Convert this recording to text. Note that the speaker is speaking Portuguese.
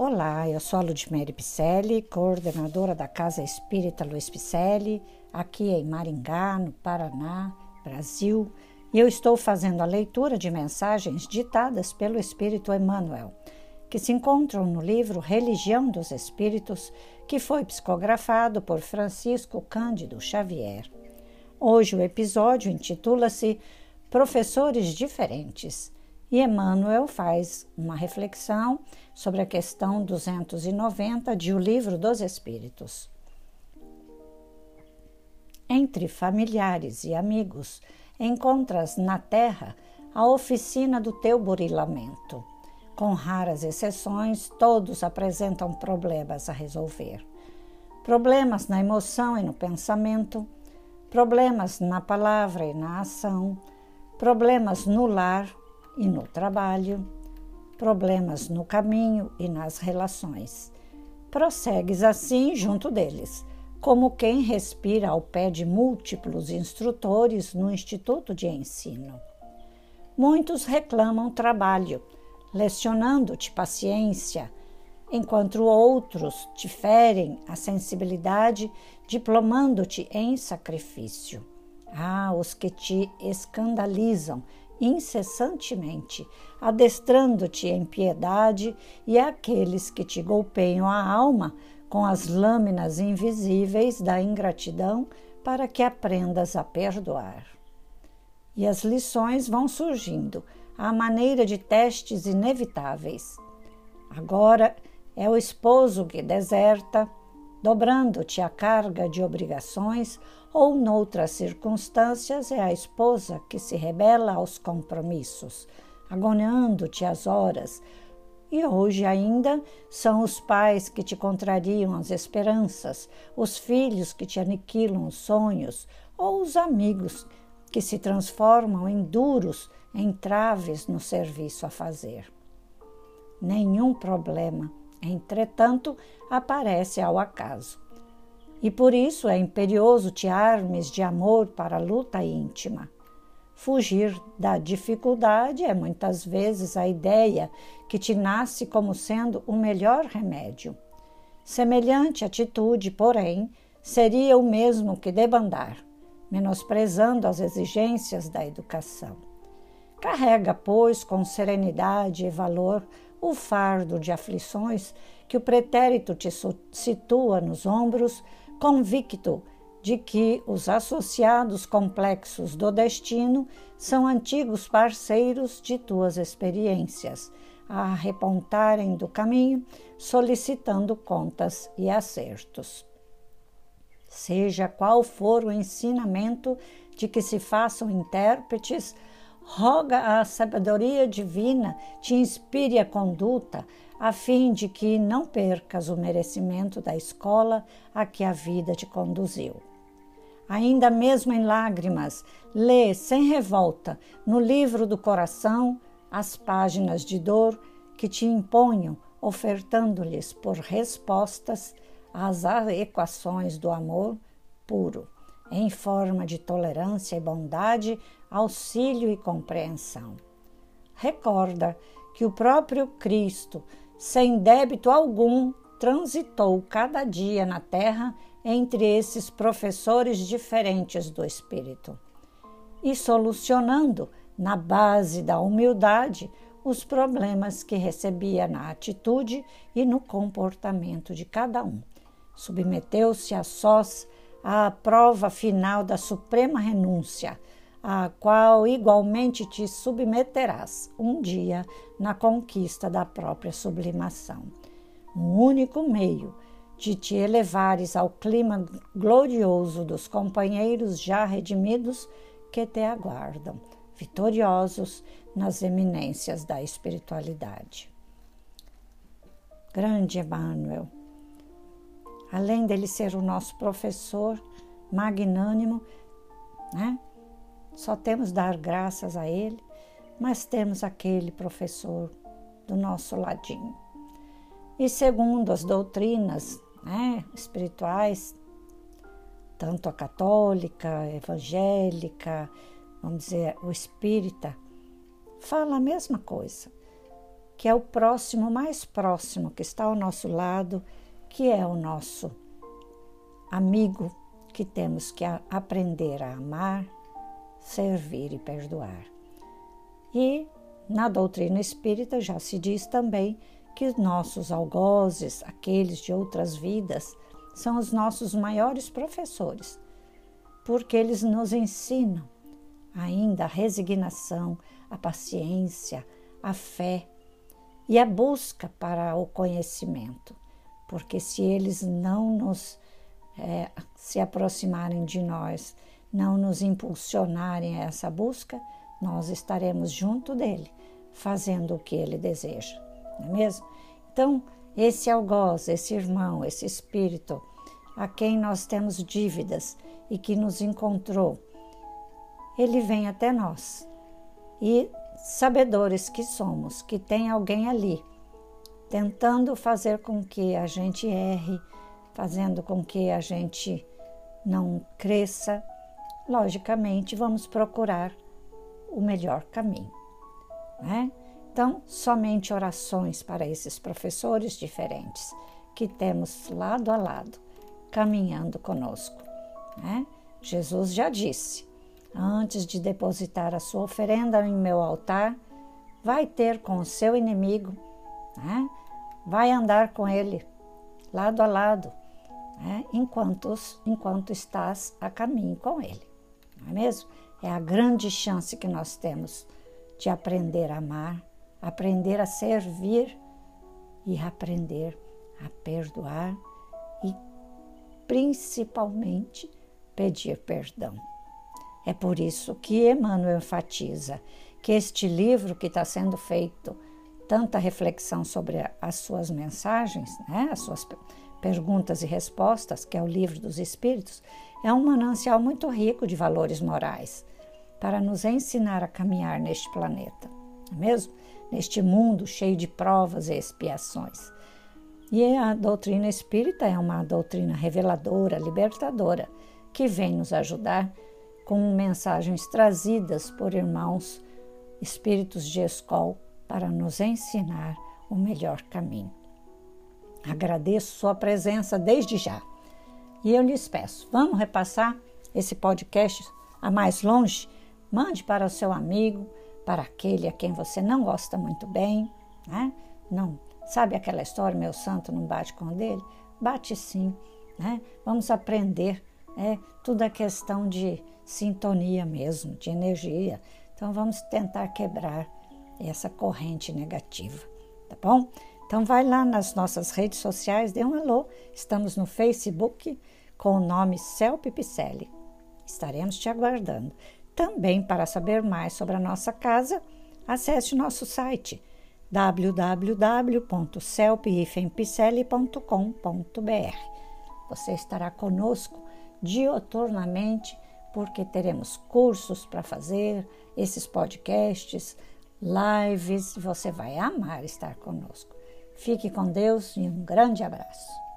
Olá, eu sou a Ludmere Picelli, coordenadora da Casa Espírita Luiz Picelli, aqui em Maringá, no Paraná, Brasil, e eu estou fazendo a leitura de mensagens ditadas pelo Espírito Emmanuel, que se encontram no livro Religião dos Espíritos, que foi psicografado por Francisco Cândido Xavier. Hoje o episódio intitula-se Professores Diferentes e Emmanuel faz uma reflexão sobre a questão 290 de O Livro dos Espíritos. Entre familiares e amigos, encontras na terra a oficina do teu burilamento. Com raras exceções, todos apresentam problemas a resolver. Problemas na emoção e no pensamento, problemas na palavra e na ação, problemas no lar e no trabalho, problemas no caminho e nas relações. Prossegues assim junto deles, como quem respira ao pé de múltiplos instrutores no Instituto de Ensino. Muitos reclamam trabalho, lecionando-te paciência, enquanto outros te ferem a sensibilidade, diplomando-te em sacrifício. Ah, os que te escandalizam incessantemente, adestrando-te em piedade, e aqueles que te golpeiam a alma com as lâminas invisíveis da ingratidão, para que aprendas a perdoar. E as lições vão surgindo à maneira de testes inevitáveis. Agora é o esposo que deserta, dobrando-te a carga de obrigações, ou noutras circunstâncias é a esposa que se rebela aos compromissos, agoniando-te as horas. E hoje ainda são os pais que te contrariam as esperanças, os filhos que te aniquilam os sonhos, ou os amigos que se transformam em duros entraves no serviço a fazer. Nenhum problema Entretanto, aparece ao acaso. E por isso é imperioso te armes de amor para a luta íntima. Fugir da dificuldade é muitas vezes a ideia que te nasce como sendo o melhor remédio. Semelhante atitude, porém, seria o mesmo que debandar, menosprezando as exigências da educação. Carrega, pois, com serenidade e valor o fardo de aflições que o pretérito te situa nos ombros, convicto de que os associados complexos do destino são antigos parceiros de tuas experiências, a repontarem do caminho, solicitando contas e acertos. Seja qual for o ensinamento de que se façam intérpretes, roga a sabedoria divina te inspire a conduta, a fim de que não percas o merecimento da escola a que a vida te conduziu. Ainda mesmo em lágrimas, lê sem revolta no livro do coração as páginas de dor que te imponham, ofertando-lhes por respostas as equações do amor puro em forma de tolerância e bondade, auxílio e compreensão. Recorda que o próprio Cristo, sem débito algum, transitou cada dia na terra entre esses professores diferentes do Espírito e solucionando, na base da humildade, os problemas que recebia na atitude e no comportamento de cada um. Submeteu-se a sós à prova final da suprema renúncia, à qual igualmente te submeterás um dia na conquista da própria sublimação. Um único meio de te elevares ao clima glorioso dos companheiros já redimidos que te aguardam, vitoriosos nas eminências da espiritualidade. Grande Emmanuel, além dele ser o nosso professor magnânimo, né? Só temos dar graças a ele, mas temos aquele professor do nosso ladinho. E segundo as doutrinas né, espirituais, tanto a católica, a evangélica, vamos dizer, o espírita, fala a mesma coisa. que é o próximo mais próximo, que está ao nosso lado, que é o nosso amigo que temos que aprender a amar, servir e perdoar. E na doutrina espírita já se diz também que nossos algozes, aqueles de outras vidas, são os nossos maiores professores, porque eles nos ensinam ainda a resignação, a paciência, a fé e a busca para o conhecimento, porque se eles não nos é, se aproximarem de nós, não nos impulsionarem a essa busca, nós estaremos junto dele, fazendo o que ele deseja, não é mesmo? Então, esse algoz, esse irmão, esse espírito a quem nós temos dívidas e que nos encontrou, ele vem até nós. E sabedores que somos, que tem alguém ali tentando fazer com que a gente erre, fazendo com que a gente não cresça, logicamente vamos procurar o melhor caminho. Né? Então, somente orações para esses professores diferentes que temos lado a lado, caminhando conosco. Né? Jesus já disse: antes de depositar a sua oferenda em meu altar, vai ter com o seu inimigo, né? vai andar com ele lado a lado, né? enquanto, enquanto estás a caminho com ele. Não é mesmo? É a grande chance que nós temos de aprender a amar, aprender a servir e aprender a perdoar e principalmente pedir perdão. É por isso que Emmanuel enfatiza que este livro que está sendo feito tanta reflexão sobre as suas mensagens, né, as suas perguntas e respostas, que é o livro dos Espíritos, é um manancial muito rico de valores morais para nos ensinar a caminhar neste planeta, é mesmo? Neste mundo cheio de provas e expiações. E a doutrina espírita é uma doutrina reveladora, libertadora, que vem nos ajudar com mensagens trazidas por irmãos espíritos de escola para nos ensinar o melhor caminho. Agradeço sua presença desde já. E eu lhes peço, vamos repassar esse podcast a mais longe? Mande para o seu amigo, para aquele a quem você não gosta muito bem, né? Não, sabe aquela história, meu santo não bate com o dele? Bate sim, né? Vamos aprender, é tudo é questão de sintonia mesmo, de energia. Então vamos tentar quebrar essa corrente negativa, tá bom? Então vai lá nas nossas redes sociais, dê um alô. Estamos no Facebook com o nome Celp Picelli. Estaremos te aguardando. Também para saber mais sobre a nossa casa, acesse nosso site www.celpifempicelli.com.br. Você estará conosco dioturnamente porque teremos cursos para fazer, esses podcasts, lives. Você vai amar estar conosco. Fique com Deus e um grande abraço.